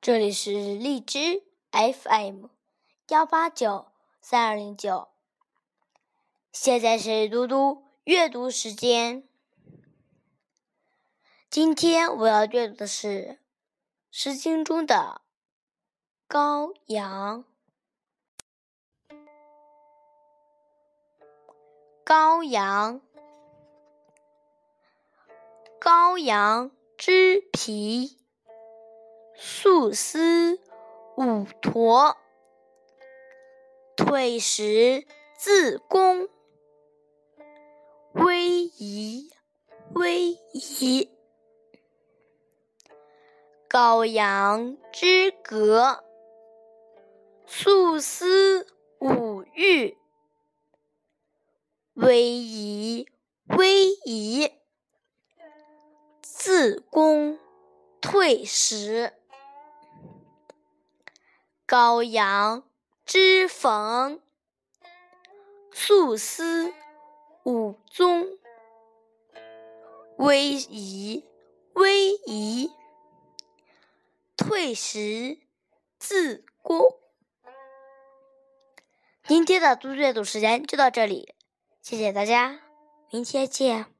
这里是荔枝 FM 幺八九三二零九。现在是嘟嘟阅读时间。今天我要阅读的是《诗经》中的《羔羊》。羔羊，羔羊之皮。素丝五驼，退食自宫。威仪，威仪。羔羊之革，素丝五玉。威仪，威仪。自宫，退食。羔羊之逢，素丝五宗。威仪，威仪。退食自宫。今天的读阅读时间就到这里，谢谢大家，明天见。